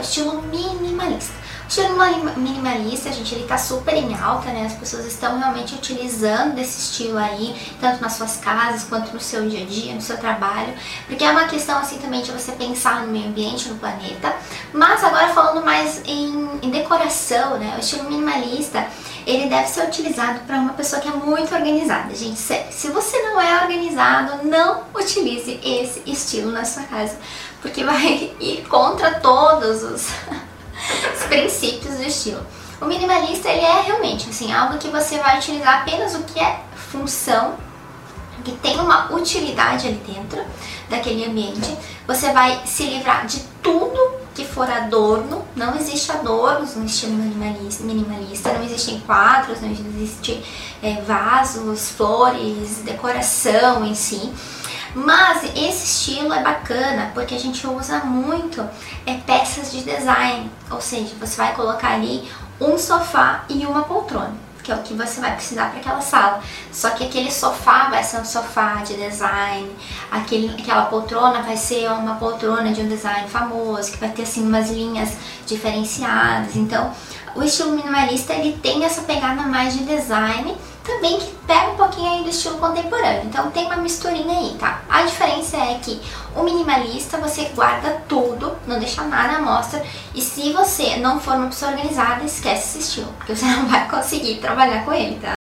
o estilo minimalista. O estilo minimalista, gente, ele tá super em alta, né? As pessoas estão realmente utilizando desse estilo aí, tanto nas suas casas quanto no seu dia a dia, no seu trabalho, porque é uma questão assim também de você pensar no meio ambiente, no planeta. Mas agora falando mais em, em decoração, né? O estilo minimalista, ele deve ser utilizado para uma pessoa que é muito organizada. Gente, se, se você não é organizado, não utilize esse estilo na sua casa, porque vai ir contra todos os, os princípios do estilo. O minimalista, ele é realmente assim, algo que você vai utilizar apenas o que é função, que tem uma utilidade ali dentro daquele ambiente. Você vai se livrar de tudo que for adorno, não existe adornos no estilo minimalista, não existem quadros, não existe é, vasos, flores, decoração em si. Mas esse estilo é bacana porque a gente usa muito é, peças de design, ou seja, você vai colocar ali um sofá e uma poltrona que é o que você vai precisar para aquela sala. Só que aquele sofá vai ser um sofá de design, aquele, aquela poltrona vai ser uma poltrona de um design famoso, que vai ter assim umas linhas diferenciadas. Então, o estilo minimalista ele tem essa pegada mais de design, também que pega um pouquinho aí do estilo contemporâneo. Então tem uma misturinha aí, tá? A diferença é que o minimalista você guarda tudo, não deixa nada à mostra, e se você não for uma pessoa organizada, esquece esse estilo, porque você não vai conseguir trabalhar com ele, tá?